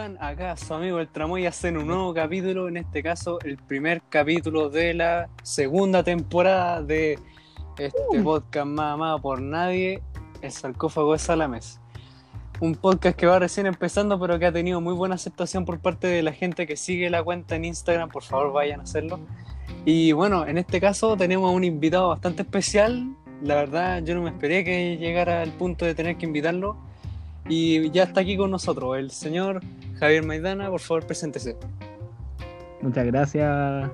Hola amigos, ¿cómo están? Acá su amigo el Tramoy hace un nuevo capítulo, en este caso el primer capítulo de la segunda temporada de este podcast más amado por nadie, El sarcófago de Salames. Un podcast que va recién empezando pero que ha tenido muy buena aceptación por parte de la gente que sigue la cuenta en Instagram, por favor vayan a hacerlo. Y bueno, en este caso tenemos a un invitado bastante especial, la verdad yo no me esperé que llegara al punto de tener que invitarlo y ya está aquí con nosotros el señor Javier Maidana, por favor, preséntese. Muchas gracias,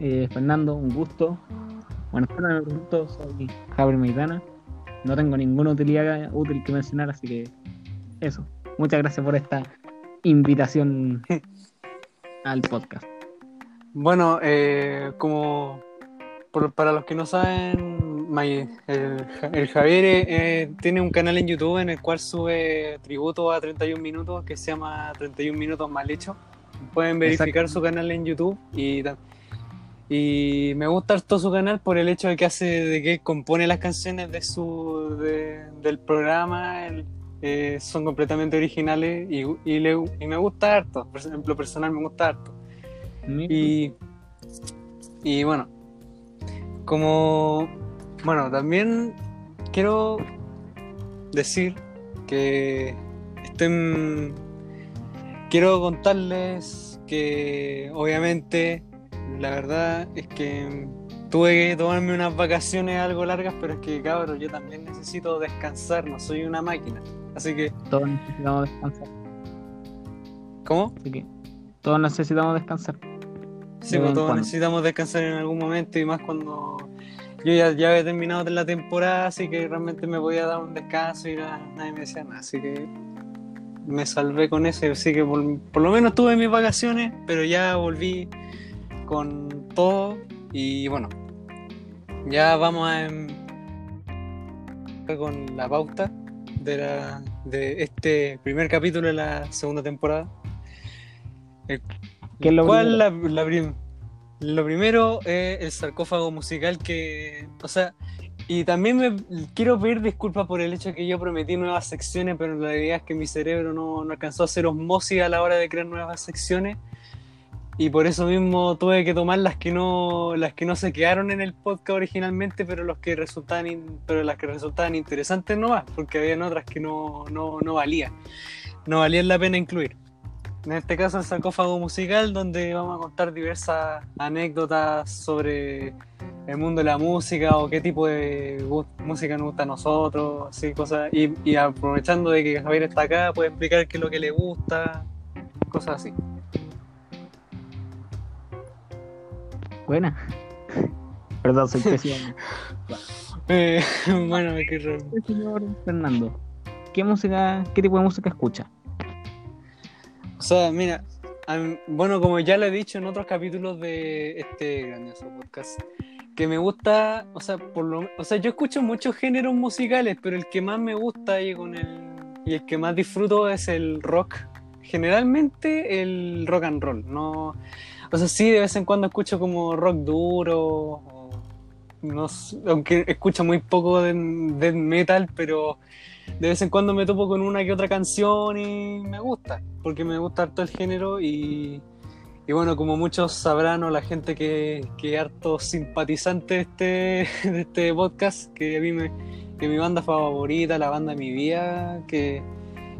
eh, Fernando, un gusto. Me pregunto, soy Javier Maidana. No tengo ninguna utilidad útil que mencionar, así que eso. Muchas gracias por esta invitación al podcast. Bueno, eh, como para los que no saben, el, Javier eh, tiene un canal en YouTube en el cual sube tributo a 31 minutos que se llama 31 minutos mal hecho. Pueden verificar su canal en YouTube y, y me gusta todo su canal por el hecho de que hace de que compone las canciones de su del programa eh, son completamente originales y, y, me gusta harto. Por ejemplo, personal me gusta harto. Y, y bueno, como bueno, también quiero decir que estén. Quiero contarles que, obviamente, la verdad es que tuve que tomarme unas vacaciones algo largas, pero es que, cabrón, yo también necesito descansar, no soy una máquina. Así que. Todos necesitamos descansar. ¿Cómo? Así que todos necesitamos descansar. Sí, pues todos necesitamos descansar en algún momento y más cuando yo ya, ya había terminado la temporada, así que realmente me podía dar un descanso y nadie me decía nada. Así que me salvé con eso. Así que por, lo menos tuve mis vacaciones, pero ya volví con todo. Y bueno, ya vamos a em, con la pauta de, la, de este primer capítulo de la segunda temporada. ¿Qué es lo ¿Cuál la, la, lo primero es el sarcófago musical que, o sea, y también me quiero pedir disculpas por el hecho de que yo prometí nuevas secciones, pero la realidad es que mi cerebro no, no alcanzó a hacer osmosis a la hora de crear nuevas secciones. Y por eso mismo tuve que tomar las que no, las que no se quedaron en el podcast originalmente, pero los que resultaban pero las que resultaban interesantes no más, porque habían otras que no, no, no valían. No valían la pena incluir. En este caso el sarcófago musical, donde vamos a contar diversas anécdotas sobre el mundo de la música o qué tipo de música nos gusta a nosotros, así cosas. Y, aprovechando de que Javier está acá, puede explicar qué es lo que le gusta, cosas así. Buena. Perdón, soy pésimo. eh, bueno, me Señor Fernando, ¿qué música, qué tipo de música escucha? O sea, mira, bueno, como ya lo he dicho en otros capítulos de este grandioso podcast, que me gusta, o sea, por lo, o sea, yo escucho muchos géneros musicales, pero el que más me gusta y con el y el que más disfruto es el rock. Generalmente el rock and roll, no, o sea, sí de vez en cuando escucho como rock duro, no, aunque escucho muy poco de death metal, pero de vez en cuando me topo con una que otra canción y me gusta, porque me gusta harto el género y, y bueno, como muchos sabrán o la gente que, que harto simpatizante de este, este podcast, que a mí me, que mi banda favorita, la banda de mi vida, que,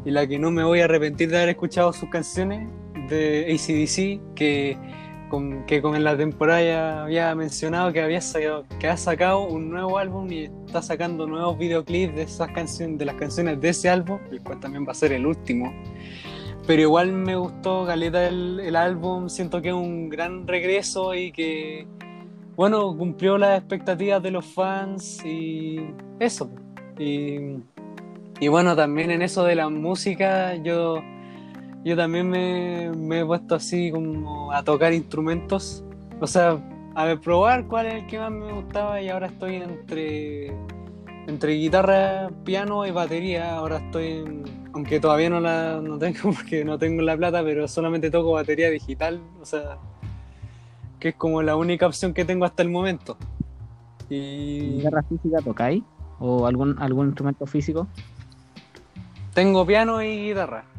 y la que no me voy a arrepentir de haber escuchado sus canciones de ACDC, que que con la temporada ya había mencionado que había sacado, que ha sacado un nuevo álbum y está sacando nuevos videoclips de esas canciones, de las canciones de ese álbum, el cual también va a ser el último. Pero igual me gustó Galeta el, álbum, siento que es un gran regreso y que bueno, cumplió las expectativas de los fans y eso. Y, y bueno, también en eso de la música, yo yo también me, he puesto así como a tocar instrumentos. O sea, a ver, probar cuál es el que más me gustaba y ahora estoy entre, entre guitarra, piano y batería. Ahora estoy, aunque todavía no la no tengo porque no tengo la plata, pero solamente toco batería digital. O sea, que es como la única opción que tengo hasta el momento. Y... ¿Guitarra física tocáis? ¿O algún, algún instrumento físico? Tengo piano y guitarra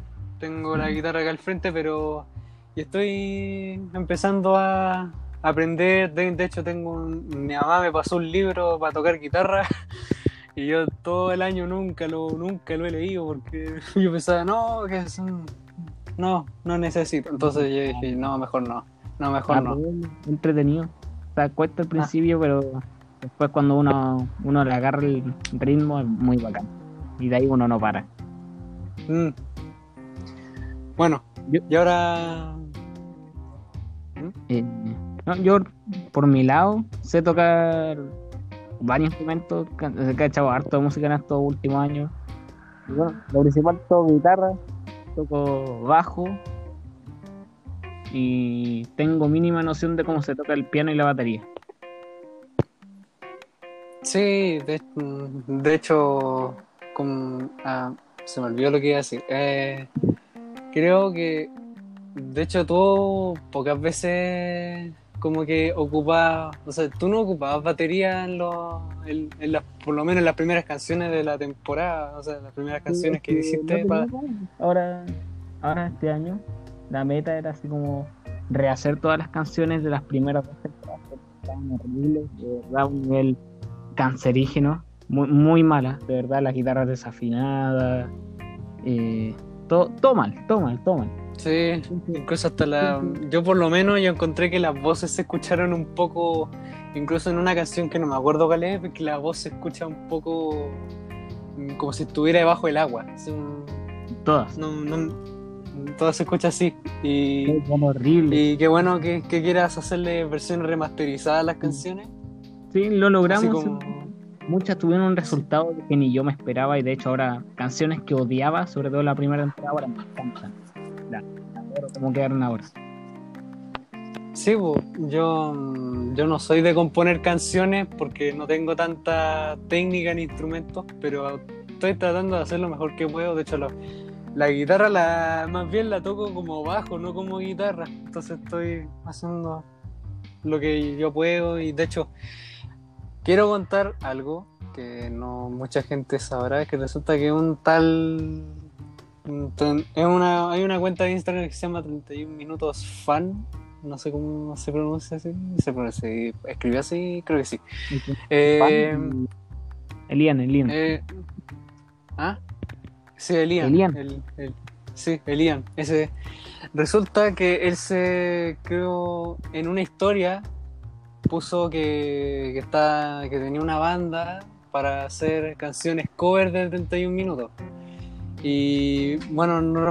tengo la guitarra acá al frente, pero y estoy empezando a aprender. De, de hecho, tengo un- mi mamá me pasó un libro para tocar guitarra y yo todo el año nunca lo, nunca lo he leído porque yo pensaba, no, que es un- no, no necesito. Entonces yo dije, no, mejor no, no, mejor Ah, no. pues, entretenido. O sea, cuesta al principio, pero después cuando uno, uno le agarra el ritmo es muy bacán. Y de ahí uno no para. Mm. Bueno, Yo- y ahora. Eh, no, yo, por mi lado, sé tocar varios instrumentos, he cachado harto de música en estos últimos años. Y bueno, lo principal toco guitarra, toco bajo y tengo mínima noción de cómo se toca el piano y la batería. Sí, de, de hecho, con- ah, se me olvidó lo que iba a decir. Eh, creo que, de hecho, tú pocas veces como que ocupabas, o sea, tú no ocupabas batería en, los, en, en las, por lo menos en las primeras canciones de la temporada, o sea, las primeras canciones que hiciste. pa- Ahora, ahora este año, la meta era así como rehacer todas las canciones de las primeras dos temporadas que estaban horribles, de verdad, un nivel cancerígeno, muy, muy mala, de verdad, las guitarras desafinadas, eh, todo, todo mal, todo mal, todo mal. Sí, incluso hasta la... Yo por lo menos yo encontré que las voces se escucharon un poco, incluso en una canción que no me acuerdo cuál es, que la voz se escucha un poco mm, como si estuviera debajo del agua. un- Todas. No, no, todo se escucha así. Y, Son horribles. y qué bueno que, que quieras hacerle versiones remasterizadas a las canciones. Sí, lo logramos. como... Muchas tuvieron un resultado que ni yo me esperaba y de hecho ahora canciones que odiaba, sobre todo la primera temporada, ahora me encantan. Como quedaron ahora. Sí, yo, yo no soy de componer canciones porque no tengo tanta técnica ni instrumentos, pero estoy tratando de hacer lo mejor que puedo. De hecho, lo- la guitarra la, más bien la toco como bajo, no como guitarra. Entonces estoy haciendo lo que yo puedo y de hecho quiero contar algo que no mucha gente sabrá, que resulta que un tal... Es una, hay una cuenta de Instagram que se llama 31 minutos fan, no sé cómo se pronuncia así, se pronuncia, escribe así, creo que sí. Eh, Elian, Elian. eh, ¿Ah? Sí, Elian. Elian. El- el- sí, Elian. Ese. Resulta que él se creo en una historia puso que, está que tenía una banda para hacer canciones cover de 31 minutos. Y bueno, no-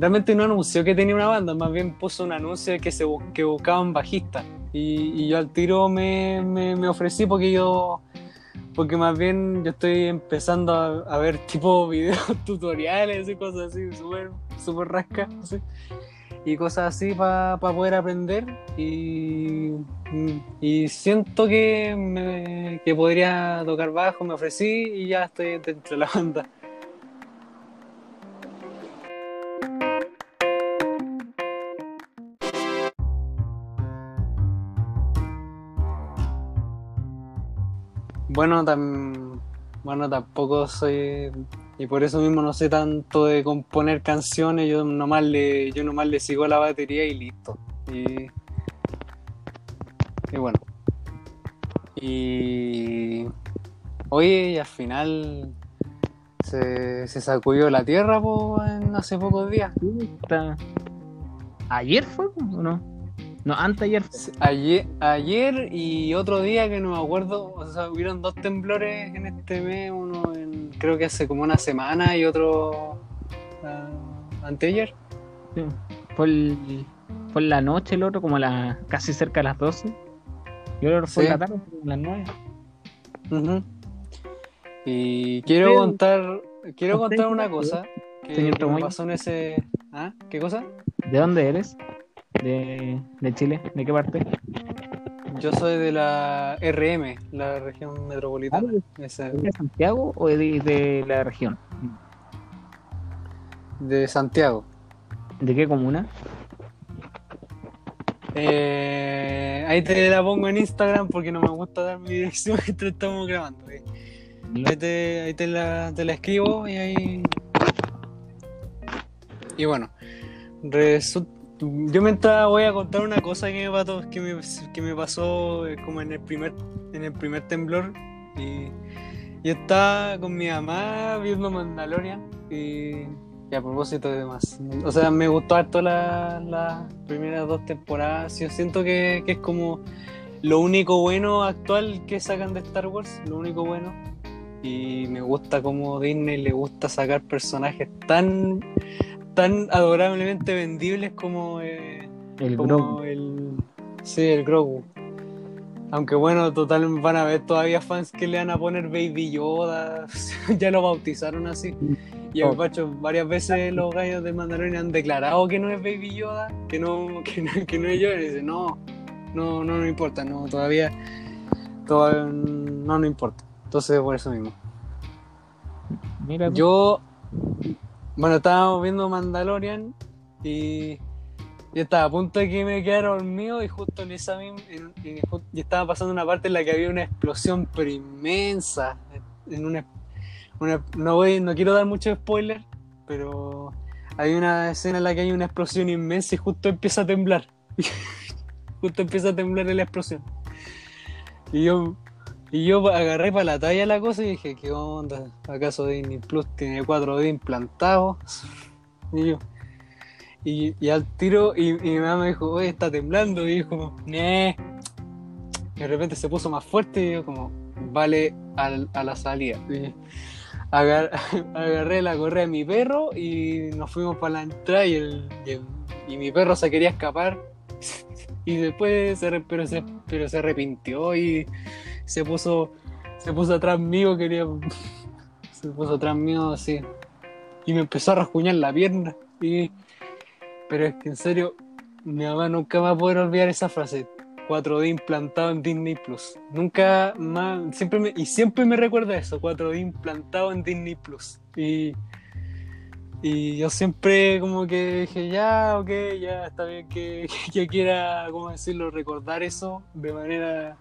realmente no anunció que tenía una banda, más bien puso un anuncio de que se que buscaban bajistas. Y, yo al tiro me, me, ofrecí porque yo porque más bien yo estoy empezando a, a ver tipo videos tutoriales y cosas así, súper super rascas, así. Y cosas así para poder aprender. Y, y siento que, me- que podría tocar bajo, me ofrecí y ya estoy dentro de la banda. Bueno, tam- bueno, tampoco soy y por eso mismo no sé tanto de componer canciones, yo nomás le, yo nomás le sigo la batería y listo. Y, y bueno. Y oye, y al final se, se sacudió la tierra po, en hace pocos días. ¿Ayer fue o no? No, antes ayer. Ayer, ayer y otro día que no me acuerdo, o sea, hubieron dos temblores en este mes, uno en, creo que hace como una semana y otro ah, anteayer. Sí. Fue en la noche el otro, como a la, casi cerca de las 12. Y el otro fue Sí. la tarde, como a las 9. Ujú. Y quiero contar, quiero contar una cosa que, que me pasó en ese... ¿Ah? ¿Qué cosa? ¿De dónde eres? De, de Chile, ¿de qué parte? Yo soy de la RM, la región metropolitana. Esa- ¿De Santiago o de, de la región? de Santiago. ¿De qué comuna? Eh, ahí te la pongo en Instagram porque no me gusta dar mi dirección mientras estamos grabando. eh. Ahí, te, ahí te la, te la escribo y ahí. Y bueno, resu- yo mientras voy a contar una cosa que me pasó, que me, pasó eh, como en el primer, en el primer temblor. Y yo estaba con mi mamá viendo Mandalorian y, y a propósito de demás. O sea, me gustó harto la- las primeras dos temporadas. Yo siento que, que es como lo único bueno actual que sacan de Star Wars, lo único bueno. Y me gusta como Disney le gusta sacar personajes tan, tan adorablemente vendibles como, eh, El como el. Sí, el Grogu. Aunque bueno, total van a ver todavía fans que le van a poner Baby Yoda. ya lo bautizaron así. Y Oh. el Pacho, varias veces los gallos de Mandalorian han declarado que no es Baby Yoda, que no, que no, que no es Yoda. Y dice, no, no, no, no importa, no, todavía, todavía no, no importa. Entonces, por eso mismo. Mira. Yo, bueno, estábamos viendo Mandalorian y estaba a punto de que me quedara dormido y justo en esa misma, y estaba pasando una parte en la que había una explosión pero inmensa, en una, una- no voy, no quiero dar mucho spoiler, pero hay una escena en la que hay una explosión inmensa y justo empieza a temblar, justo empieza a temblar en la explosión. Y yo, y yo agarré para la talla la cosa y dije, ¿qué onda? ¿Acaso Disney Plus tiene 4D implantados? Y yo, y, al tiro, y, mi mamá me dijo, oye, está temblando, y dijo, nee. Y de repente se puso más fuerte y yo como, vale al- a la salida. Y agar- agarré la correa de mi perro y nos fuimos para la entrada y, mi perro se quería escapar. Y después se, pero se, pero se arrepintió y se puso, se puso atrás mío, quería, se puso atrás mío así. Y me empezó a rasguñar la pierna. Y, pero es que en serio, mi mamá nunca va a poder olvidar esa frase. 4D implantado en Disney Plus. Nunca más, siempre me, y siempre me recuerda eso, 4D implantado en Disney Plus. Y, y yo siempre como que dije, ya, ok, ya está bien que, que quiera, ¿cómo decirlo?, recordar eso de manera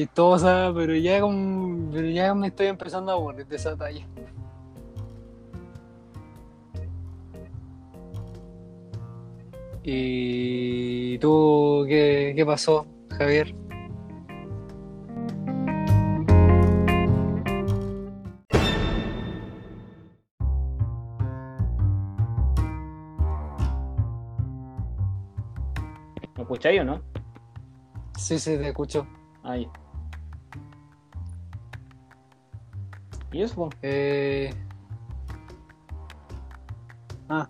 chistosa, pero ya, como, pero ya me estoy empezando a aburrir de esa talla. ¿Y tú qué, qué pasó, Javier? ¿Me escucháis o no? Sí, sí, te escucho. Ahí. ¿Y eso? Eh... Ah,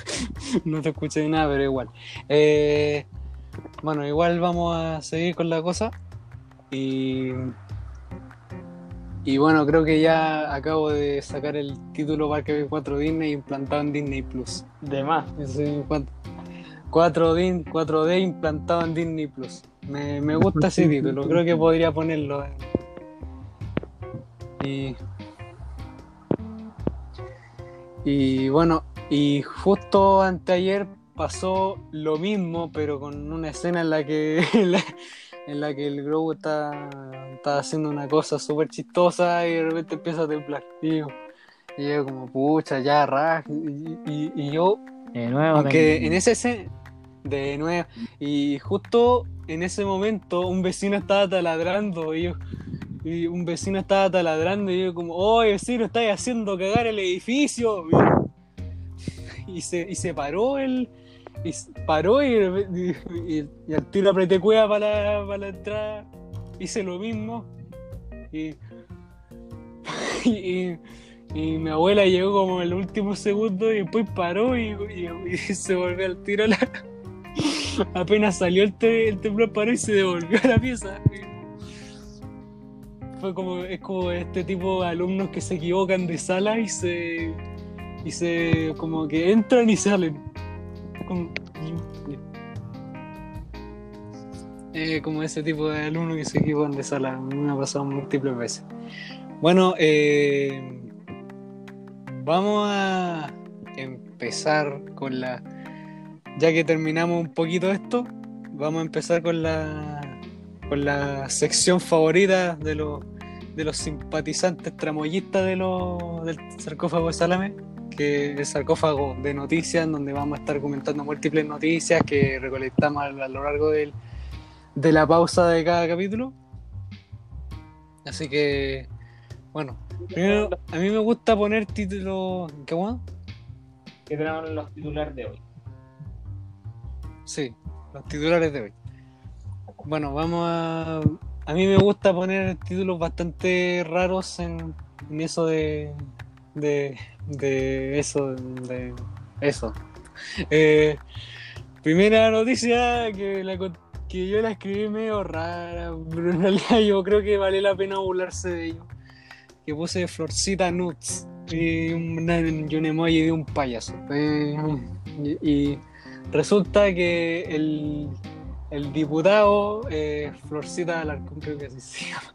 no te escuché nada, pero igual. Eh, Bueno, igual vamos a seguir con la cosa. Y... Y bueno, creo que ya acabo de sacar el título Parque 4 Disney implantado en Disney Plus. De más. Cuat- 4D, 4D implantado en Disney Plus. Me, me gusta ese título, creo que podría ponerlo. Y, y bueno, y justo anteayer pasó lo mismo, pero con una escena en la que, en la, en la que el Grogu está, está haciendo una cosa súper chistosa y de repente empieza a temblar. Y yo, y yo como, pucha, ya, raj. Y, y- y yo De nuevo. aunque en ese escena, de nuevo, y justo en ese momento un vecino estaba taladrando y, yo- y un vecino estaba taladrando y yo como, oye vecino, estáis haciendo cagar el edificio. Y, se, y se paró el... Paró y, y, al tiro apreté cueva para la, para la entrada. Hice lo mismo. Y, y, mi abuela llegó como en el último segundo y después paró y, se volvió al tiro. Apenas salió el, te- el temblor, paró y se devolvió a la pieza. Fue como, es como este tipo de alumnos que se equivocan de sala y se. y se. como que entran y salen. Como, eh, como ese tipo de alumnos que se equivocan de sala. Me ha pasado múltiples veces. Bueno, eh, vamos a empezar con la. Ya que terminamos un poquito esto, vamos a empezar con la con la sección favorita de los de los simpatizantes tramoyistas de los del sarcófago de Salame, que el sarcófago de noticias, donde vamos a estar comentando múltiples noticias que recolectamos a lo largo del, de la pausa de cada capítulo. Así que, bueno, primero, a mí me gusta poner títulos. ¿Qué bueno? Que tenemos los titulares de hoy. Sí, los titulares de hoy. Bueno, vamos a. A mí me gusta poner títulos bastante raros en, eso de, de. de eso. de eso. Eh, primera noticia que, yo la escribí medio rara, pero en realidad yo creo que vale la pena burlarse de ello. Que puse Florcita Nuts y un, y un emoji de un payaso. Eh, y resulta que el, el diputado eh, Florcita Alarcón, creo que así se llama.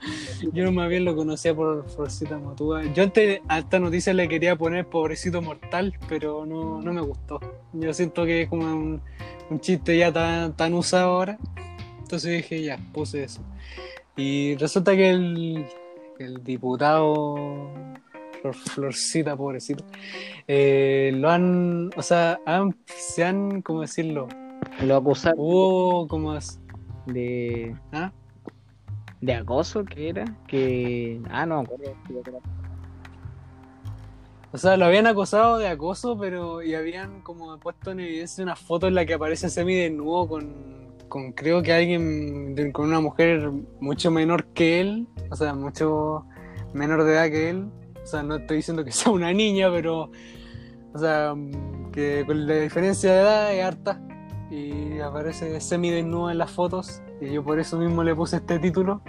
Yo más bien lo conocía por Florcita Motúa. Yo antes a esta noticia le quería poner pobrecito mortal, pero no, no me gustó. Yo siento que es como un, un chiste ya tan, tan usado ahora. Entonces dije, ya, puse eso. Y resulta que el, el diputado Flor- Florcita, pobrecito, eh, lo han, o sea, se han, ¿cómo decirlo? Lo acusaron Hubo como, es- de, ¿ah? de acoso, que era? Que. Ah, no. O sea, lo habían acosado de acoso, pero y habían como puesto en evidencia una foto en la que aparece semi desnudo con, con creo que alguien, de- con una mujer mucho menor que él, o sea, mucho menor de edad que él. O sea, no estoy diciendo que sea una niña, pero, o sea, que con la diferencia de edad es harta. Y aparece semi desnudo en las fotos, y yo por eso mismo le puse este título.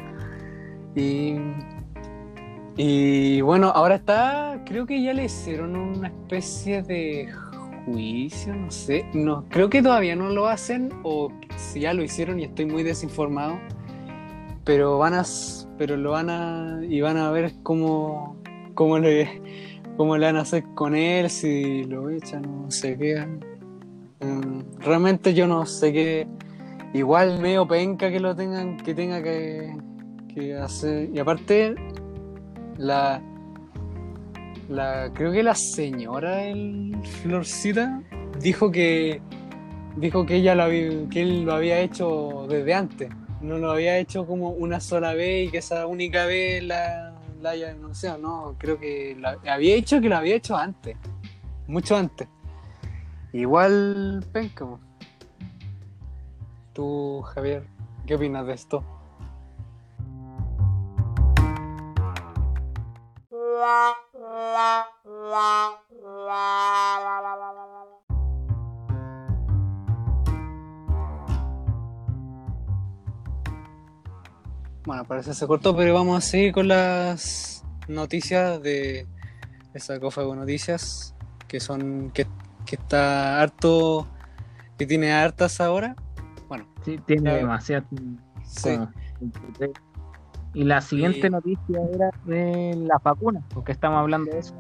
Y y bueno, ahora está, creo que ya le hicieron una especie de juicio, no sé, no, creo que todavía no lo hacen o si ya lo hicieron y estoy muy desinformado, pero van a, pero lo van a, y van a ver cómo, cómo le, cómo le van a hacer con él, si lo echan o se quedan. Mm, realmente yo no sé qué, igual medio penca que lo tengan, que tenga que, hacer, y aparte la, la creo que la señora el Florcita dijo que dijo que ella lo había, que él lo había hecho desde antes. No lo había hecho como una sola vez y que esa única vez la, la haya denunciado no creo que había hecho que lo había hecho antes mucho antes igual penca tú Javier qué opinas de esto Bueno, parece que se cortó, pero vamos a seguir con las noticias de el sarcófago noticias, que son que, que está harto, que tiene hartas ahora. Bueno, Sí, tiene Claro. demasiado. sí, Y la siguiente Y- noticia era de las vacunas, porque estamos hablando de eso.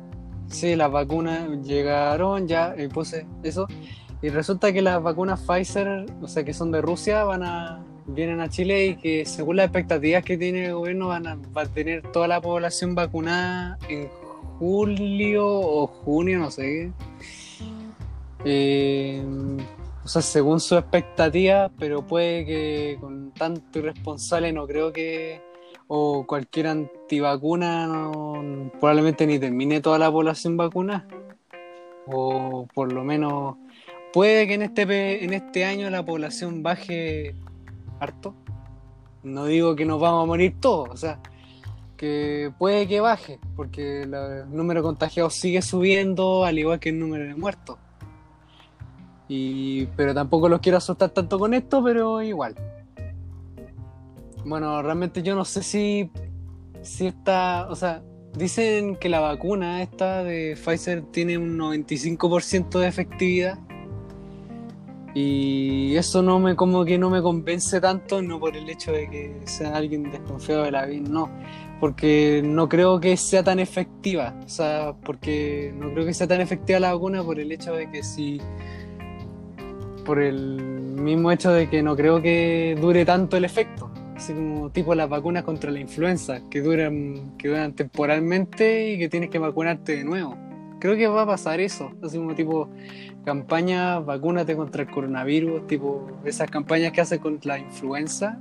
sí, las vacunas llegaron, ya eh, puse eso, y resulta que las vacunas Pfizer, o sea, que son de Rusia, van a vienen a Chile y que según las expectativas que tiene el gobierno van a, va a tener toda la población vacunada en julio o junio, no sé qué. Eh, o sea, según su expectativa, pero puede que con tanto irresponsable no creo que o cualquier antivacuna probablemente ni termine toda la población vacuna o por lo menos puede que en este en este año la población baje harto. No digo que nos vamos a morir todos, o sea, que puede que baje, porque la- el número de contagiados sigue subiendo, al igual que el número de muertos. Y, pero tampoco los quiero asustar tanto con esto, pero igual. Bueno, realmente yo no sé si, si está, o sea, dicen que la vacuna esta de Pfizer tiene un 95% de efectividad. Y eso no me como que no me convence tanto, no por el hecho de que sea alguien desconfiado de la vida, no, porque no creo que sea tan efectiva, o sea, porque no creo que sea tan efectiva la vacuna por el hecho de que si por el mismo hecho de que no creo que dure tanto el efecto, así como tipo las vacunas contra la influenza, que duran que duran temporalmente y que tienes que vacunarte de nuevo, creo que va a pasar eso. Así como tipo campaña, vacúnate contra el coronavirus, tipo esas campañas que hace contra la influenza.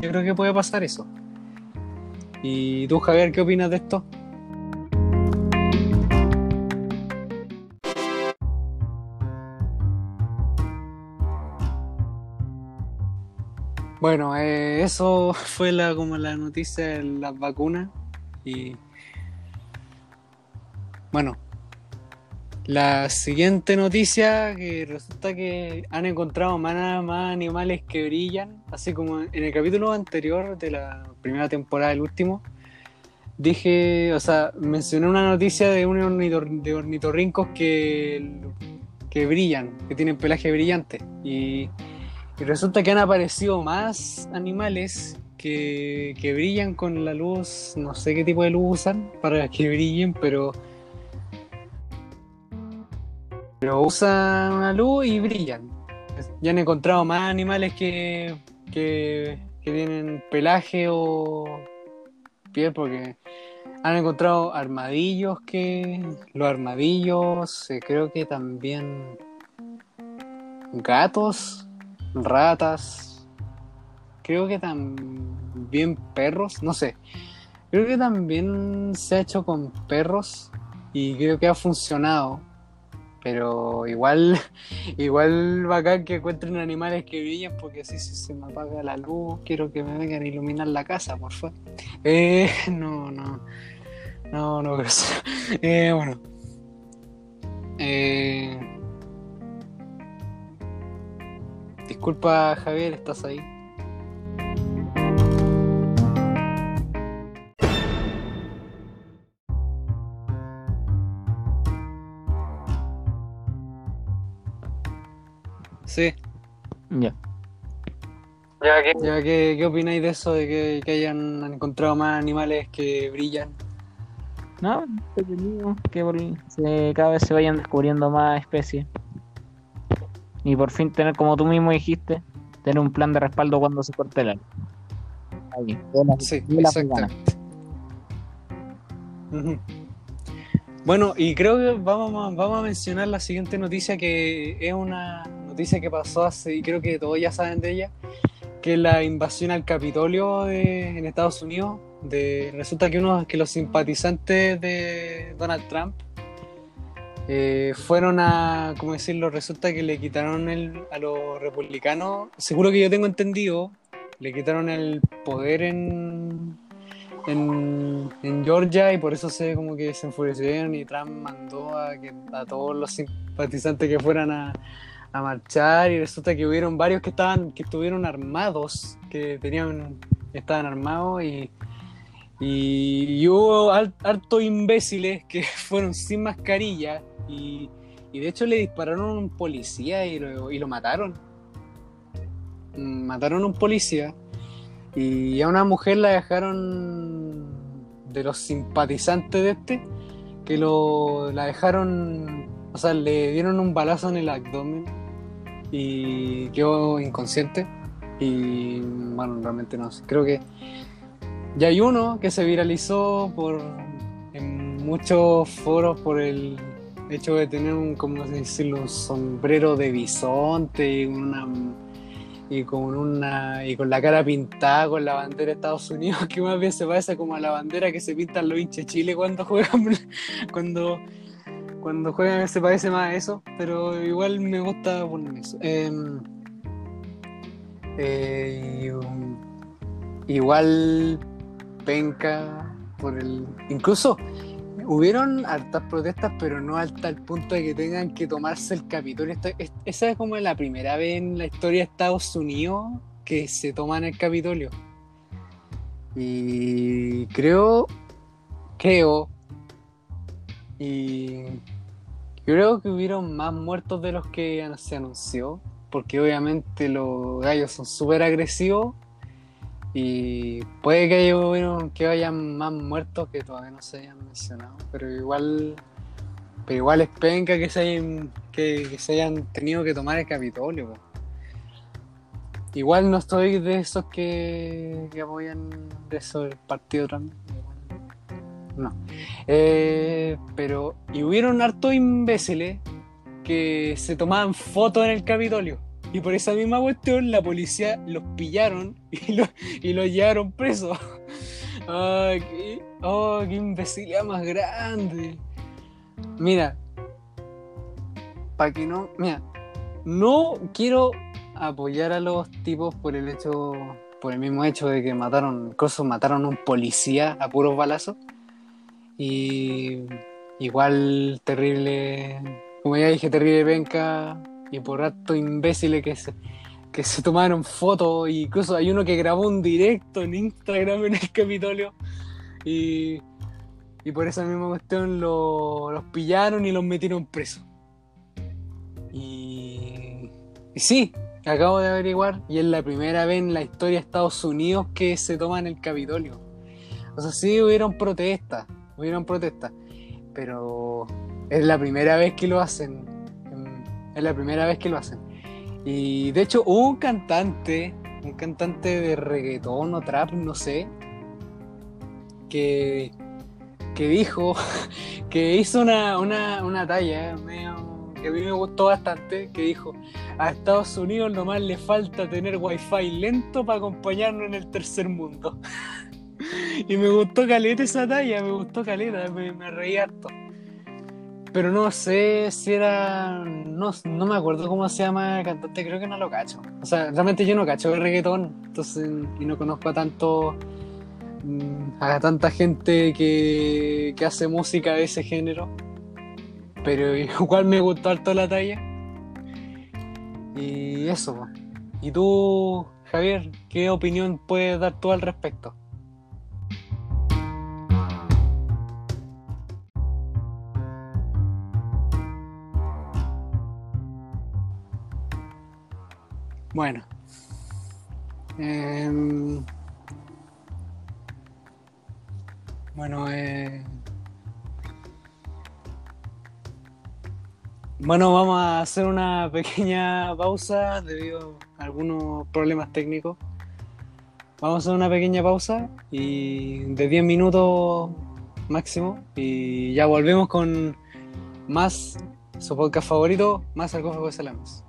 Yo creo que puede pasar eso. ¿Y tú, Javier, qué opinas de esto? Bueno, eh, eso fue la, como la noticia de las vacunas. Y bueno, la siguiente noticia que resulta que han encontrado más, más animales que brillan, así como en el capítulo anterior de la primera temporada, el último, dije, o sea, mencioné una noticia de un ornitor- de ornitorrincos que, que brillan, que tienen pelaje brillante. Y, y resulta que han aparecido más animales que, que brillan con la luz, no sé qué tipo de luz usan para que brillen, pero, pero usan una luz y brillan. Ya han encontrado más animales que, que, que tienen pelaje o piel, porque han encontrado armadillos que los armadillos, eh, creo que también gatos, ratas, creo que también perros, no sé. Creo que también se ha hecho con perros y creo que ha funcionado. Pero igual, igual bacán que encuentren animales que brillan porque así si se me apaga la luz, quiero que me vengan a iluminar la casa, por favor. Eh, no, no. No, no. Eh, bueno. Eh, disculpa, Javier, ¿estás ahí? Sí. Ya. Ya, ¿qué, ya, ¿qué, qué opináis de eso, de que, que hayan encontrado más animales que brillan? No, entretenido que por- se- cada vez se vayan descubriendo más especies. Y por fin tener, como tú mismo dijiste, tener un plan de respaldo cuando se corte el. Ahí, de la- Sí, exactamente. Bueno, y creo que vamos a, vamos a mencionar la siguiente noticia que es una noticia que pasó hace, y creo que todos ya saben de ella, que es la invasión al Capitolio de- en Estados Unidos. De, resulta que, uno, que los simpatizantes de Donald Trump eh, fueron a, ¿cómo decirlo? Resulta que le quitaron el, a los republicanos, seguro que yo tengo entendido, le quitaron el poder en, en, Georgia y por eso se como que se enfurecieron y Trump mandó a, todos los simpatizantes que fueran a, a marchar y resulta que hubieron varios que estaban que estuvieron armados que tenían estaban armados y y, hubo al- harto imbéciles que fueron sin mascarilla y, de hecho le dispararon un policía y lo, y lo mataron Mm, mataron a un policía y a una mujer la dejaron de los simpatizantes de este, que lo, la dejaron, o sea, le dieron un balazo en el abdomen y quedó inconsciente. Y bueno, realmente no sé, creo que ya hay uno que se viralizó por en muchos foros por el hecho de tener un, como decirlo, un sombrero de bisonte y una y con una y con la cara pintada con la bandera de Estados Unidos que más bien se parece como a la bandera que se pintan los hinchas Chile cuando juegan cuando cuando juegan se parece más a eso pero igual me gusta poner eso. Em, eh, igual penca por el incluso hubieron hartas protestas pero no hasta el punto de que tengan que tomarse el Capitolio. Esta- es- esa es como la primera vez en la historia de Estados Unidos que se toman el Capitolio. Y creo creo y creo que hubieron más muertos de los que se anunció porque obviamente los gallos son súper agresivos y puede que haya que hayan más muertos que todavía no se hayan mencionado, pero igual pero igual es penca que se hayan que, se hayan tenido que tomar el Capitolio. Igual no estoy de esos que, que apoyan de eso el partido Trump. No. Eh, pero, y hubieron hartos imbéciles que se tomaban fotos en el Capitolio. Y por esa misma cuestión la policía los pillaron y los, y los llevaron presos. Ay, qué, oh, imbecilidad más grande. Mira, para que no, mira, no quiero apoyar a los tipos por el hecho, por el mismo hecho de que mataron, cosas mataron a un policía a puros balazos. Y igual terrible, como ya dije, terrible penca y por rato imbéciles que se, que se tomaron fotos. Incluso hay uno que grabó un directo en Instagram en el Capitolio. Y, y por esa misma cuestión lo- los pillaron y los metieron presos. Y, sí, acabo de averiguar. Y es la primera vez en la historia de Estados Unidos que se toman el Capitolio. O sea, sí hubieron protestas, hubieron protestas, pero es la primera vez que lo hacen. Es la primera vez que lo hacen. Y de hecho hubo un cantante, un cantante de reggaetón o trap, no sé, que, que dijo, que hizo una, una, una talla medio- que a mí me gustó bastante, que dijo, a Estados Unidos nomás le falta tener wifi lento para acompañarnos en el tercer mundo. y me gustó caleta esa talla, me gustó caleta, me, me reí harto. Pero no sé si era. No, no me acuerdo cómo se llama el cantante, creo que no lo cacho. O sea, realmente yo no cacho de reggaetón, entonces, y no conozco a tanto. mm, a tanta gente que, que hace música de ese género. Pero igual me gustó harto la talla. Y eso. ¿Y tú, Javier, qué opinión puedes dar tú al respecto? Bueno. Em, bueno, eh, bueno, vamos a hacer una pequeña pausa debido a algunos problemas técnicos. Vamos a hacer una pequeña pausa y de 10 minutos máximo y ya volvemos con más su podcast favorito, más sarcófago de salames.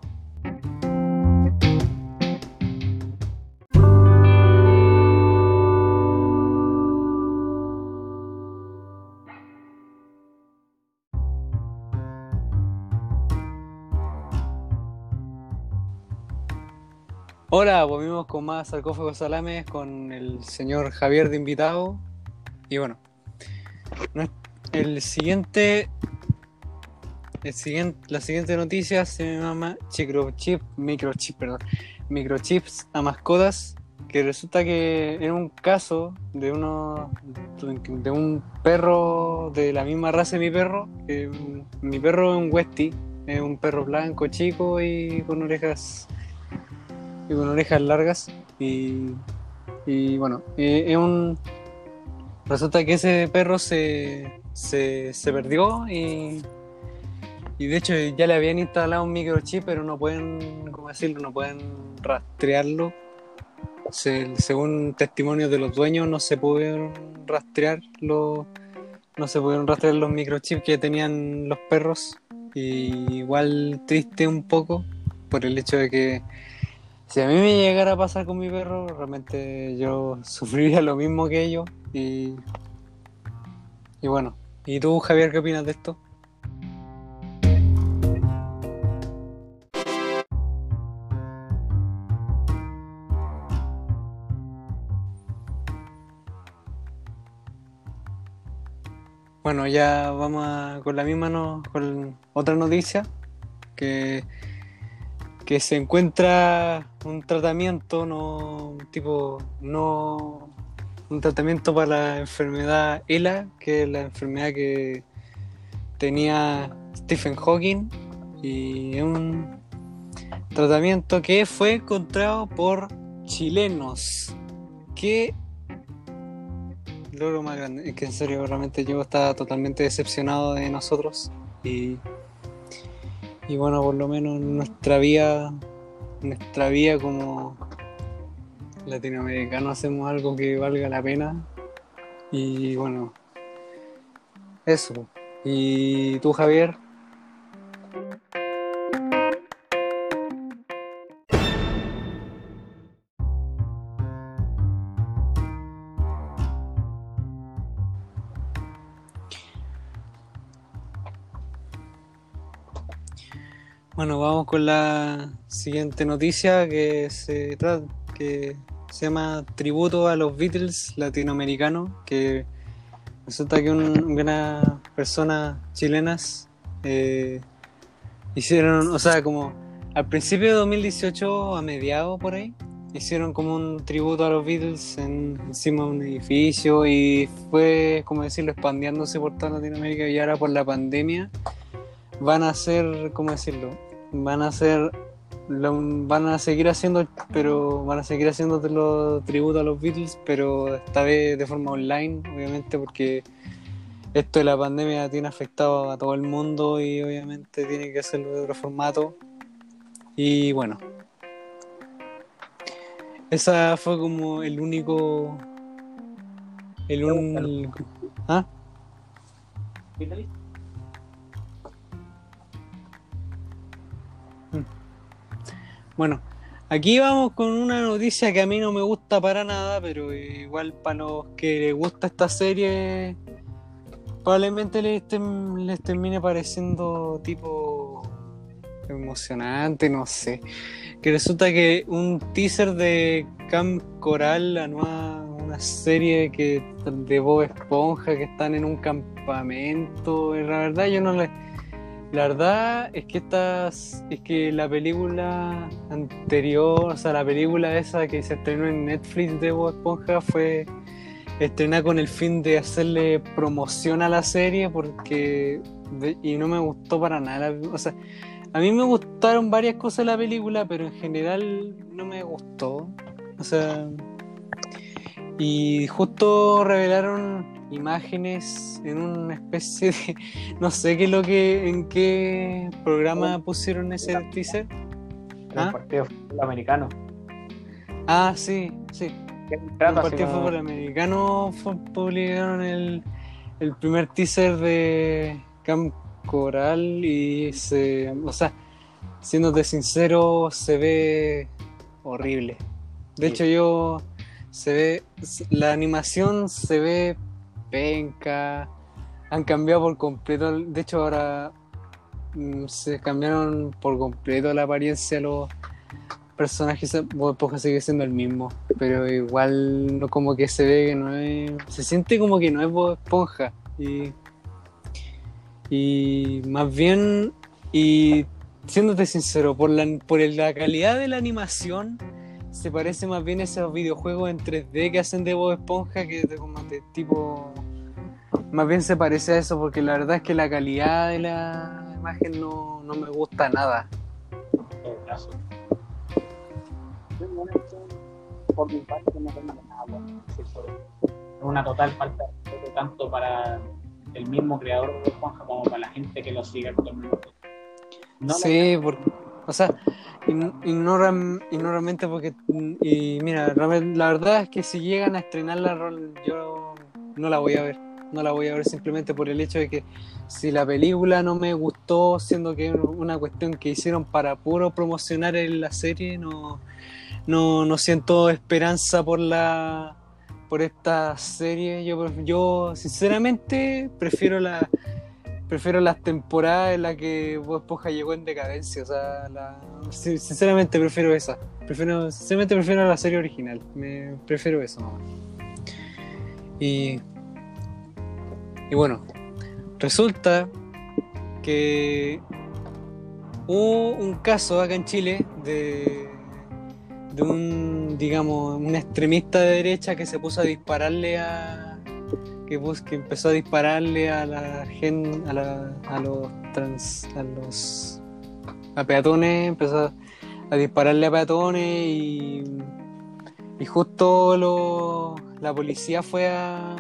Hola, volvimos con más sarcófagos salames con el señor Javier de invitado. Y bueno, el siguiente, el siguiente, la siguiente noticia se llama microchip, microchips a mascotas. Que resulta que en un caso de uno, de un perro de la misma raza de mi perro, que mi perro es un Westie, es un perro blanco chico y con orejas y con orejas largas y, y bueno eh, es un resulta que ese perro se, se, se perdió y, y de hecho ya le habían instalado un microchip pero no pueden cómo decirlo no pueden rastrearlo. Se- según testimonios de los dueños no se pudieron rastrear los no se pudieron rastrear los microchips que tenían los perros. Igual triste un poco por el hecho de que si a mí me llegara a pasar con mi perro, realmente yo sufriría lo mismo que ellos. Y, y bueno, ¿y tú, Javier, qué opinas de esto? Bueno, ya vamos a- con la misma, no, con otra noticia, que que se encuentra un tratamiento, no tipo, no un tratamiento para la enfermedad ELA, que es la enfermedad que tenía Stephen Hawking, y un tratamiento que fue encontrado por chilenos. Qué logro más grande, que en serio, realmente yo estaba totalmente decepcionado de nosotros y y bueno, por lo menos nuestra vía, nuestra vía como latinoamericanos hacemos algo que valga la pena. Y bueno, Eso. ¿Y tú, Javier? Bueno, vamos con la siguiente noticia que se trata, que se llama Tributo a los Beatles latinoamericanos, que resulta que unas personas chilenas eh, hicieron, o sea, como al principio de 2018, a mediados por ahí, hicieron como un tributo a los Beatles en, encima de un edificio y fue, como decirlo, expandiéndose por toda Latinoamérica y ahora por la pandemia van a hacer, ¿cómo decirlo? Van a hacer, van a seguir haciendo, pero van a seguir haciendo los tributos a los Beatles, pero esta vez de forma online, obviamente, porque esto de la pandemia tiene afectado a todo el mundo y obviamente tiene que hacerlo de otro formato. Y bueno, esa fue como el único. El único. ¿Ah? Bueno, aquí vamos con una noticia que a mí no me gusta para nada, pero igual para los que les gusta esta serie, probablemente les, les termine pareciendo tipo emocionante, no sé. Que resulta que un teaser de Camp Coral, la nueva una serie que de Bob Esponja que están en un campamento, la verdad yo no le la verdad es que estas, es que la película anterior, o sea, la película esa que se estrenó en Netflix de Bob Esponja fue estrenada con el fin de hacerle promoción a la serie porque y no me gustó para nada, o sea, a mí me gustaron varias cosas de la película, pero en general no me gustó. O sea, y justo revelaron imágenes en una especie de no sé qué es lo que en qué programa pusieron ese teaser. El ¿Ah? partido americano. Ah sí sí. El partido fútbol americano publicaron el, el primer teaser de Camp Coral y se o sea siéndote sincero se ve horrible. De hecho yo se ve la animación se ve penca, han cambiado por completo, de hecho ahora mm, se cambiaron por completo la apariencia de los personajes, Bob Esponja sigue siendo el mismo, pero igual no como que se ve que no es, se siente como que no es Bob Esponja. Y, y más bien y siéndote sincero, por la, por la calidad de la animación se parece más bien a esos videojuegos en 3D que hacen de Bob Esponja que de, como de tipo más bien se parece a eso porque la verdad es que la calidad de la imagen no, no me gusta nada. Por mi parte no tengo nada una total falta de tanto para el mismo creador de Esponja como para la gente que lo sigue actualmente. No sí, porque, o sea, ignoramente porque, y mira, la verdad es que si llegan a estrenar la rol, yo no la voy a ver no la voy a ver simplemente por el hecho de que si la película no me gustó, siendo que una cuestión que hicieron para puro promocionar en la serie, no, no, siento esperanza por la por esta serie. Yo, yo sinceramente prefiero la prefiero las temporadas en las que Bob Esponja llegó en decadencia. O sea, sinceramente prefiero esa. Prefiero, sinceramente prefiero la serie original. Me prefiero eso. Y y bueno, resulta que hubo un caso acá en Chile de, de un, digamos, un extremista de derecha que se puso a dispararle a. que, que empezó a dispararle a la gente, a, los trans, a los. peatones, empezó a, dispararle a peatones y. y justo lo, la policía fue a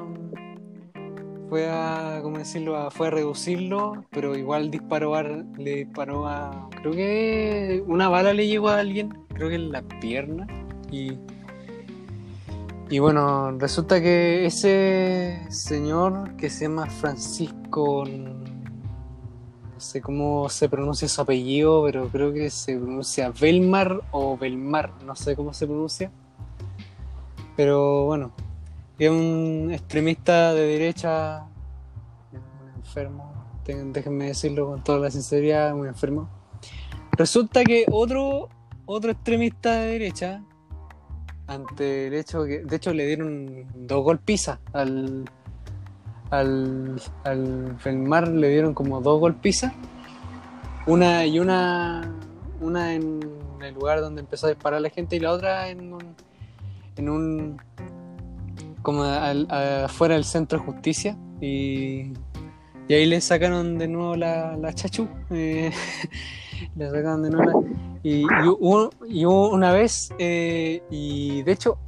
fue a, ¿cómo decirlo? fue a reducirlo, pero igual disparó a, le disparó a, creo que una bala le llegó a alguien, creo que en la pierna, y, Y bueno, resulta que ese señor que se llama Francisco, no sé cómo se pronuncia su apellido, pero creo que se pronuncia Belmar o Belmar, no sé cómo se pronuncia. Pero bueno, es un extremista de derecha, un enfermo, déjenme decirlo con toda la sinceridad, un enfermo. Resulta que otro, otro extremista de derecha, ante el hecho que, de hecho, le dieron dos golpizas al, al, al Felmar, le dieron como dos golpizas, una y una, una en el lugar donde empezó a disparar la gente y la otra en un, en un como afuera del centro de justicia y, y, ahí le sacaron de nuevo la, la chachu. Eh, le sacaron de nuevo y, y, hubo, una vez, eh, y de hecho,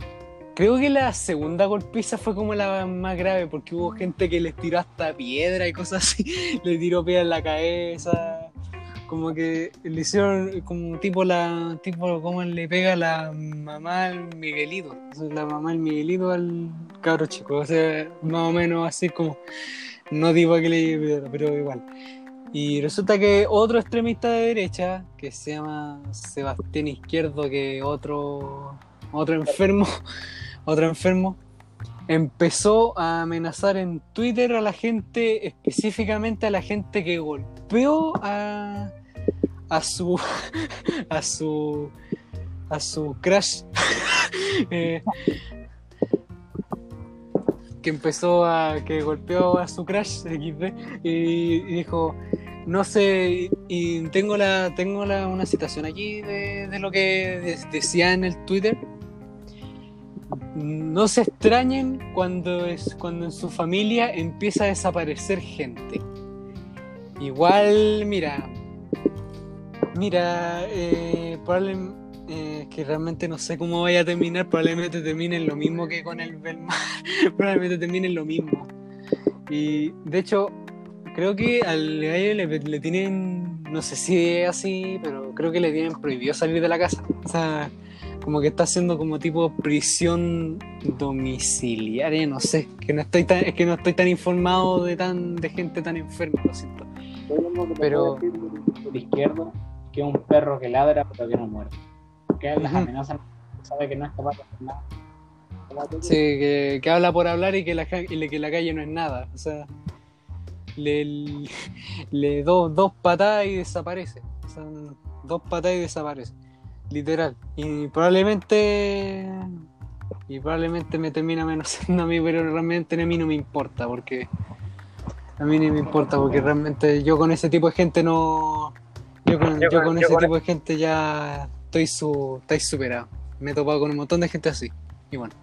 creo que la segunda golpiza fue como la más grave, porque hubo gente que les tiró hasta piedra y cosas así, le tiró piedra en la cabeza, como que le hicieron como tipo la, tipo como le pega la mamá al Miguelito, la mamá al Miguelito al cabro chico, o sea, más o menos así como, no digo que le pero igual. Y resulta que otro extremista de derecha, que se llama Sebastián Izquierdo, que otro, otro enfermo, otro enfermo, empezó a amenazar en Twitter a la gente, específicamente a la gente que golpeó a, a su a su a su crush eh, que empezó a que golpeó a su crush XD y dijo no sé, y tengo la tengo la, una citación aquí de, lo que decía en el Twitter. No se extrañen cuando, es, cuando en su familia empieza a desaparecer gente. Igual, mira, mira, eh, probablemente, eh, que realmente no sé cómo vaya a terminar, probablemente termine lo mismo que con el Belmar, probablemente termine lo mismo. Y de hecho, creo que al gallo le, tienen, no sé si es así, pero creo que le tienen prohibido salir de la casa. O sea, como que está haciendo como tipo prisión domiciliaria, no sé, que no estoy tan, es que no estoy tan informado de tan de gente tan enferma, lo siento. Pero de izquierdo, que es un perro que ladra pero que no muere. Que las amenazas sabe que no es capaz de hacer nada. Sí, que, que, habla por hablar y que la, y que la calle no es nada. O sea, le, le do, dos patadas y desaparece. dos patadas y desaparece. Literal. Y probablemente. Y probablemente me termina menos a mí, pero realmente a mí no me importa, porque. A mí no me importa, porque realmente yo con ese tipo de gente no. Yo con, yo con ese tipo de gente ya estoy, su, estoy superado. Me he topado con un montón de gente así. Y bueno.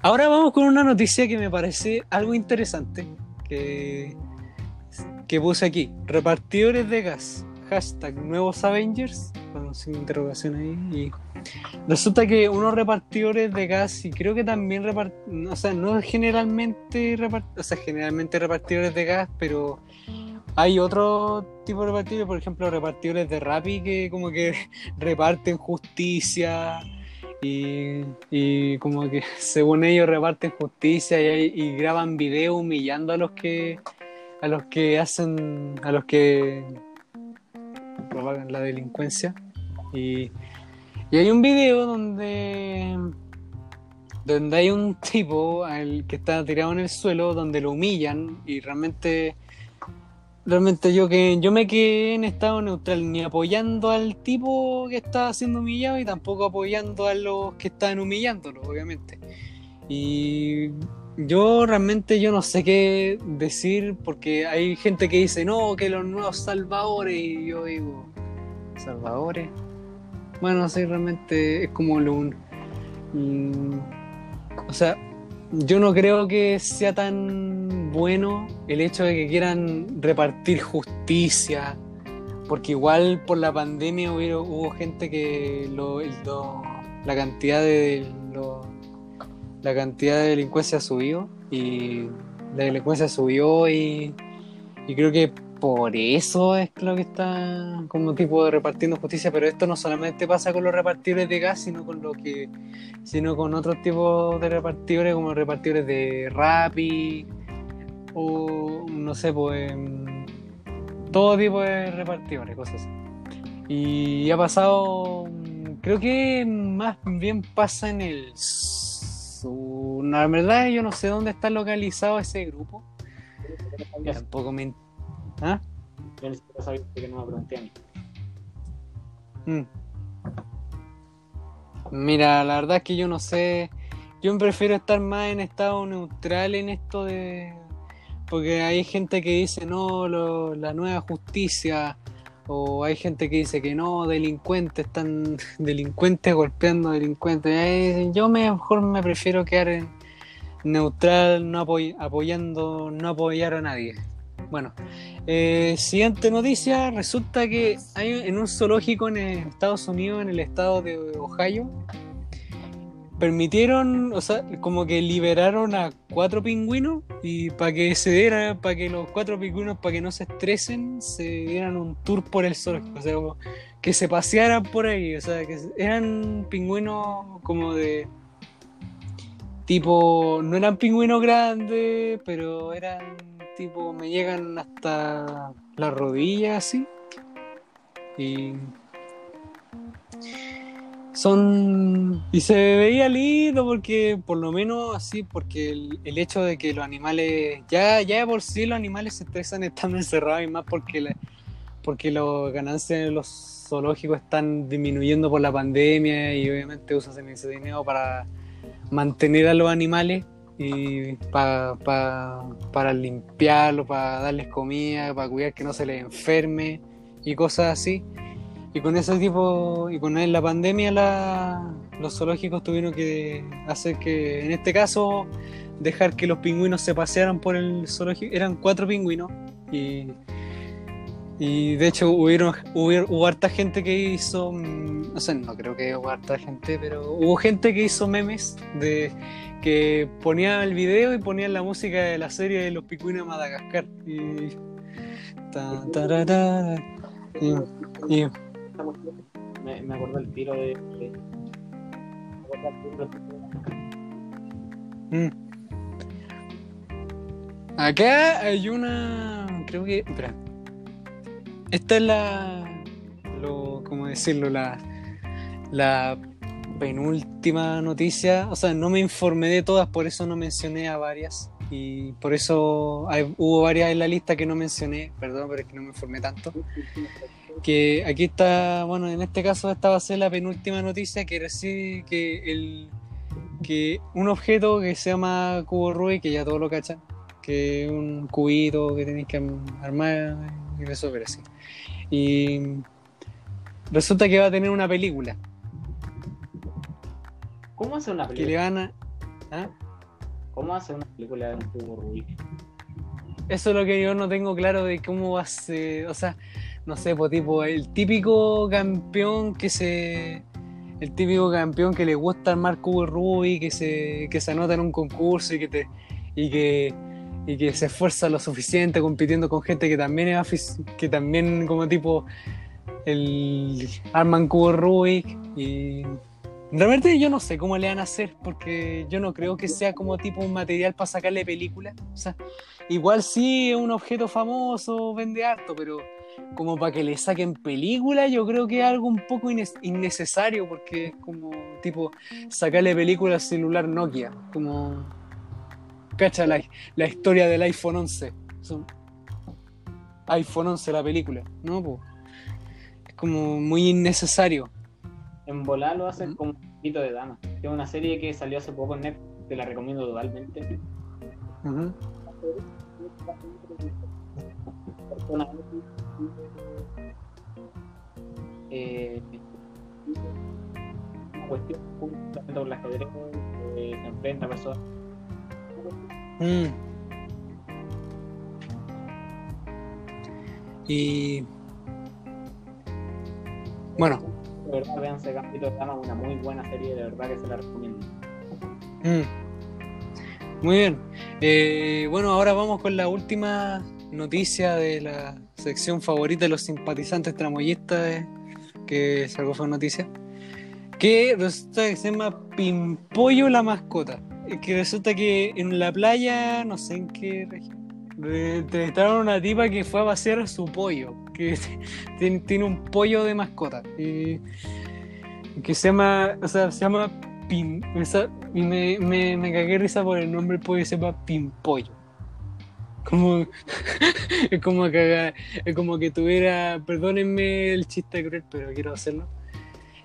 Ahora vamos con una noticia que me parece algo interesante. Que que puse aquí, repartidores de gas, hashtag nuevos Avengers, con sin interrogación ahí, y resulta que unos repartidores de gas, y creo que también repartidores, o sea, no generalmente, o sea, generalmente repartidores de gas, pero hay otro tipo de repartidores, por ejemplo, repartidores de Rappi que como que reparten justicia, y, y, como que según ellos reparten justicia y, y graban video humillando a los que a los que hacen, a los que propagan la delincuencia. Y, y hay un video donde donde hay un tipo al que está tirado en el suelo donde lo humillan y realmente realmente yo que yo me quedé en estado neutral ni apoyando al tipo que está siendo humillado y tampoco apoyando a los que están humillándolo obviamente y yo realmente yo no sé qué decir porque hay gente que dice no, que los nuevos salvadores y yo digo, ¿salvadores? Bueno, sí, realmente es como lo un... o sea, yo no creo que sea tan bueno el hecho de que quieran repartir justicia, porque igual por la pandemia hubo, gente que lo, la cantidad de la cantidad de delincuencia subió y la delincuencia subió y, y creo que por eso es lo que está como tipo de repartiendo justicia, pero esto no solamente pasa con los repartidores de gas, sino con lo que, sino con otros tipos de repartidores como repartidores de Rappi o no sé, pues em, todo tipo de repartidores, cosas así. Y ha pasado, creo que más bien pasa en el sur. La verdad yo no sé dónde está localizado ese grupo. Tampoco me ¿Ah? Yo ni siquiera sabía que no me pregunté a mí. Mm. Mira, la verdad es que yo no sé. Yo prefiero estar más en estado neutral en esto de. Porque hay gente que dice no, la nueva justicia. O hay gente que dice que no, delincuentes, están delincuentes golpeando delincuentes. Eh, yo mejor me prefiero quedar en neutral, no apoyando, no apoyar a nadie. Bueno, eh, siguiente noticia, resulta que hay en un zoológico en Estados Unidos, en el estado de Ohio, permitieron, o sea, como que liberaron a cuatro pingüinos y para que se diera, para que los cuatro pingüinos, para que no se estresen, se dieran un tour por el zoológico, o sea, como que se pasearan por ahí, o sea, que eran pingüinos como de tipo, no eran pingüinos grandes, pero eran tipo me llegan hasta la rodilla así. Y son y se veía lindo porque por lo menos así porque el, hecho de que los animales ya ya por sí los animales se estresan estando encerrados y más porque porque las ganancias de los zoológicos están disminuyendo por la pandemia y obviamente usan ese dinero para mantener a los animales y para para limpiarlo, para darles comida, para cuidar que no se les enferme y cosas así. Y con ese tipo, y con la pandemia, los zoológicos tuvieron que hacer que, en este caso, dejar que los pingüinos se pasearan por el zoológico. Eran cuatro pingüinos y, y de hecho hubieron, hubo, harta gente que hizo, mm, no sé, no creo que hubo harta gente, pero hubo gente que hizo memes de que ponía el video y ponía la música de la serie de los picuinos de Madagascar. Y. Me, me acuerdo el tiro de. Mm. Acá hay una. Creo que. Espera. Esta es la. Lo, ¿Cómo decirlo? La. La penúltima noticia, o sea, no me informé de todas, por eso no mencioné a varias. Y por eso hubo varias en la lista que no mencioné, perdón, pero es que no me informé tanto. Que aquí está, bueno, en este caso esta va a ser la penúltima noticia que recibe que el que un objeto que se llama cubo Rubik, que ya todos lo cachan, que es un cubito que tenéis que armar y resolver así. Y resulta que va a tener una película ¿Cómo hace una película? Que le van a... ¿Ah? ¿Cómo hace una película de un cubo Rubik? Eso es lo que yo no tengo claro de cómo hace, o sea, no sé, pues tipo, el típico campeón que se, el típico campeón que le gusta armar cubo Rubik, que se, que se anota en un concurso y que te, y que, y que se esfuerza lo suficiente compitiendo con gente que también es que también como tipo el arman cubo Rubik y Realmente yo no sé cómo le van a hacer, porque yo no creo que sea como tipo un material para sacarle película. O sea, igual sí es un objeto famoso, vende harto, pero como para que le saquen película, yo creo que es algo un poco innecesario, porque es como tipo sacarle película al celular Nokia. Como. Cacha la, la historia del iPhone 11. iPhone 11 la película, ¿no? Es como muy innecesario. En volar lo hacen como un poquito de dama. Es una serie que salió hace poco en Netflix, te la recomiendo totalmente. Eh, una cuestión con el ajedrez eh, se enfrenta a personas. Mm. Y bueno, de verdad, véanse Gambito de Dama, una muy buena serie, de verdad que se la recomiendo. Mm. Muy bien. Eh, bueno, ahora vamos con la última noticia de la sección favorita de los simpatizantes tramoyistas que salgo fue noticia. Que resulta que se llama Pimpollo la mascota. Que resulta que en la playa, no sé en qué región, entrevistaron a una tipa que fue a vaciar su pollo. Que tiene, un pollo de mascota. Que se llama, o sea, se llama Pim. y me, me, me cagué risa por el nombre pollo, se llama Pimpollo. Como, es como que, es como que tuviera, perdónenme el chiste cruel, pero quiero hacerlo.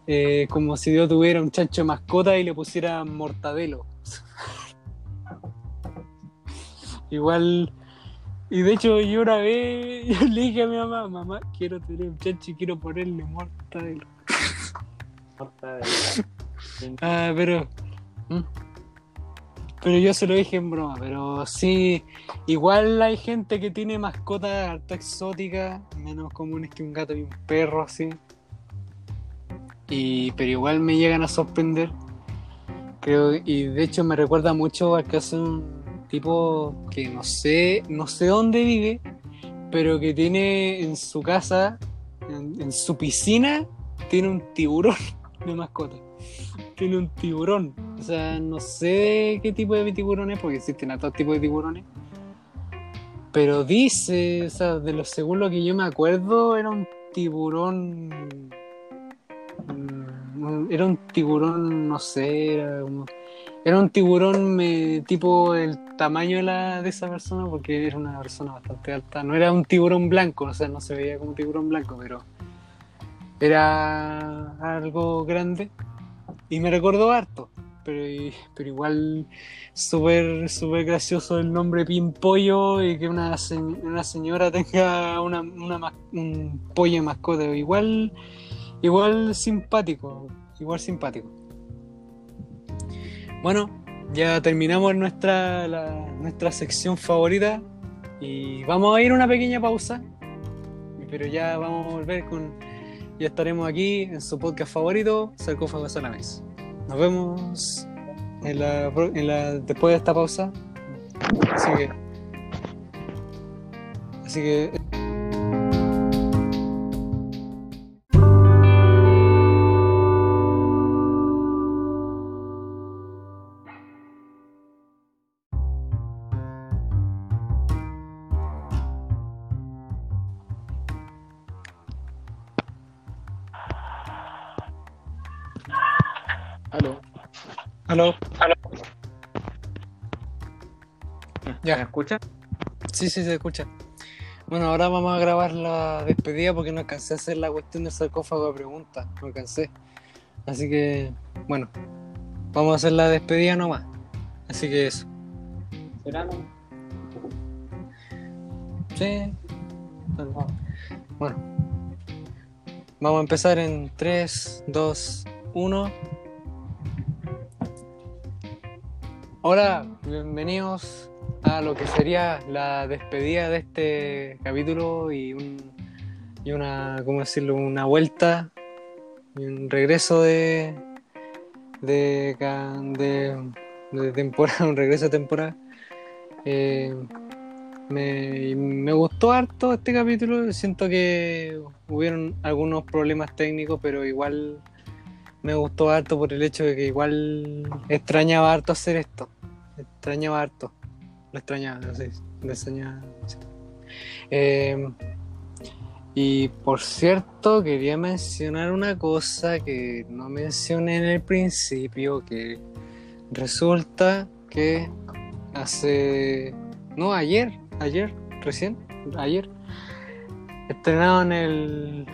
Eh, como si Dios tuviera un chancho mascota y le pusiera mortadelo. Igual, y de hecho yo una vez yo le dije a mi mamá, mamá, quiero tener un chancho y quiero ponerle mortadelo. Mortadelo. ah, pero... Pero yo se lo dije en broma, pero sí, igual hay gente que tiene mascotas harto exóticas, menos comunes que un gato y un perro así. Y, pero igual me llegan a sorprender. Creo, y de hecho me recuerda mucho al caso de un tipo que no sé, no sé dónde vive, pero que tiene en su casa, en su piscina, tiene un tiburón de mascota tiene un tiburón. O sea, no sé qué tipo de tiburones, porque existen a todos tipos de tiburones. Pero dice, o sea, de lo según lo que yo me acuerdo, era un tiburón. Mm, era un tiburón, no sé, era como. Era un tiburón tipo el tamaño de, la, de esa persona, porque era una persona bastante alta. No era un tiburón blanco, o sea, no se veía como tiburón blanco, pero era algo grande y me recordó harto. Pero, pero igual súper súper gracioso el nombre Pimpollo y que una, una señora tenga una, un pollo de mascota. Igual, igual simpático, igual simpático. Bueno, ya terminamos nuestra, nuestra sección favorita y vamos a ir a una pequeña pausa, pero ya vamos a volver con ya estaremos aquí en su podcast favorito, Sarcófagos a la Mesa. Nos vemos en la, en la, después de esta pausa. Así que. Así que. Aló. Aló. ¿Ya? ¿Me escucha? Sí, sí, se escucha. Bueno, ahora vamos a grabar la despedida porque no alcancé a hacer la cuestión del sarcófago de preguntas. No alcancé. Así que, bueno, vamos a hacer la despedida nomás. Así que eso. ¿Esperamos? Sí. Bueno. Vamos a empezar en 3, 2, 1. Hola, bienvenidos a lo que sería la despedida de este capítulo y, un, una, ¿cómo decirlo? Una vuelta y un regreso de, de, de, temporada, un regreso de temporada. Eh, me, me, gustó harto este capítulo, siento que hubieron algunos problemas técnicos, pero igual me gustó harto por el hecho de que igual extrañaba harto hacer esto. Extrañaba harto. Lo extrañaba, no sé. Lo extrañaba. Em, y por cierto, quería mencionar una cosa que no mencioné en el principio, que resulta que hace... No, ayer, ayer, recién, ayer, estrenaron el,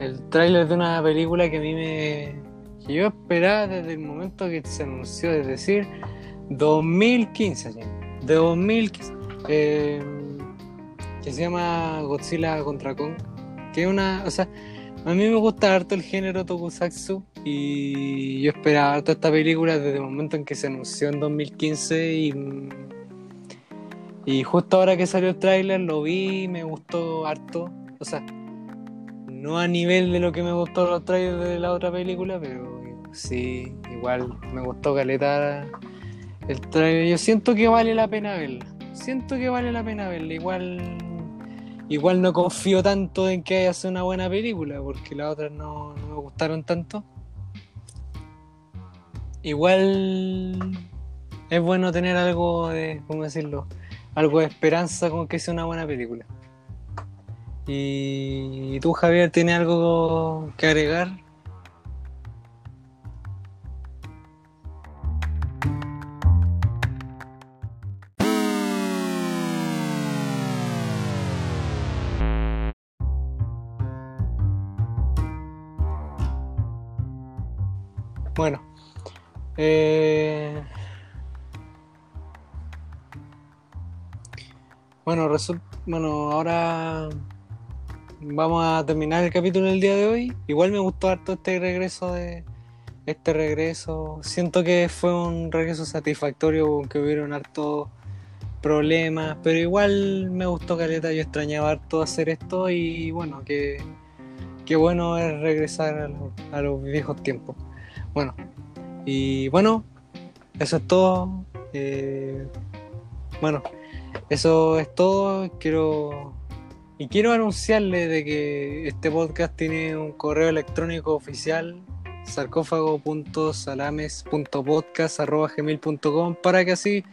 el tráiler de una película que a mí me, que yo esperaba desde el momento que se anunció, es decir, 2015, de 2015, eh, que se llama Godzilla contra Kong, que es una, o sea, a mí me gusta harto el género Tokusatsu y yo esperaba harto esta película desde el momento en que se anunció en 2015 y, y justo ahora que salió el tráiler lo vi, me gustó harto, o sea, no a nivel de lo que me gustó los trailers de la otra película, pero sí, igual me gustó Caleta el trailer. Yo siento que vale la pena verla. Siento que vale la pena verla. Igual, igual no confío tanto en que haya sido una buena película, porque las otras no, no me gustaron tanto. Igual es bueno tener algo de, ¿cómo decirlo? Algo de esperanza con que sea una buena película. ¿Y tú, Javier, tienes algo que agregar? Bueno, eh, bueno, bueno, ahora vamos a terminar el capítulo del día de hoy. Igual me gustó harto este regreso de este regreso. Siento que fue un regreso satisfactorio, aunque hubieron hartos problemas, pero igual me gustó Caleta. Yo extrañaba harto hacer esto y bueno, que, que bueno es regresar a, los- a los viejos tiempos. Bueno, y bueno, eso es todo. Eh, bueno, eso es todo. Quiero y quiero anunciarle de que este podcast tiene un correo electrónico oficial sarcófago.salames.podcast.gmail.com para que así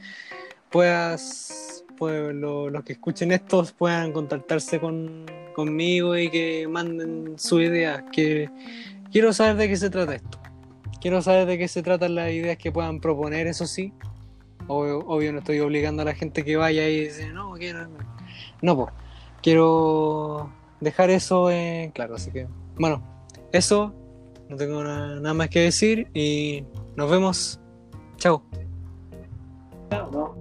puedas pues, lo- los que escuchen esto puedan contactarse con, conmigo y que manden su idea que quiero saber de qué se trata esto quiero saber de qué se tratan las ideas que puedan proponer eso sí. Obvio, no estoy obligando a la gente que vaya y dice no quiero no pues quiero dejar eso en claro así que bueno eso no tengo na- nada más que decir y nos vemos. Chao No,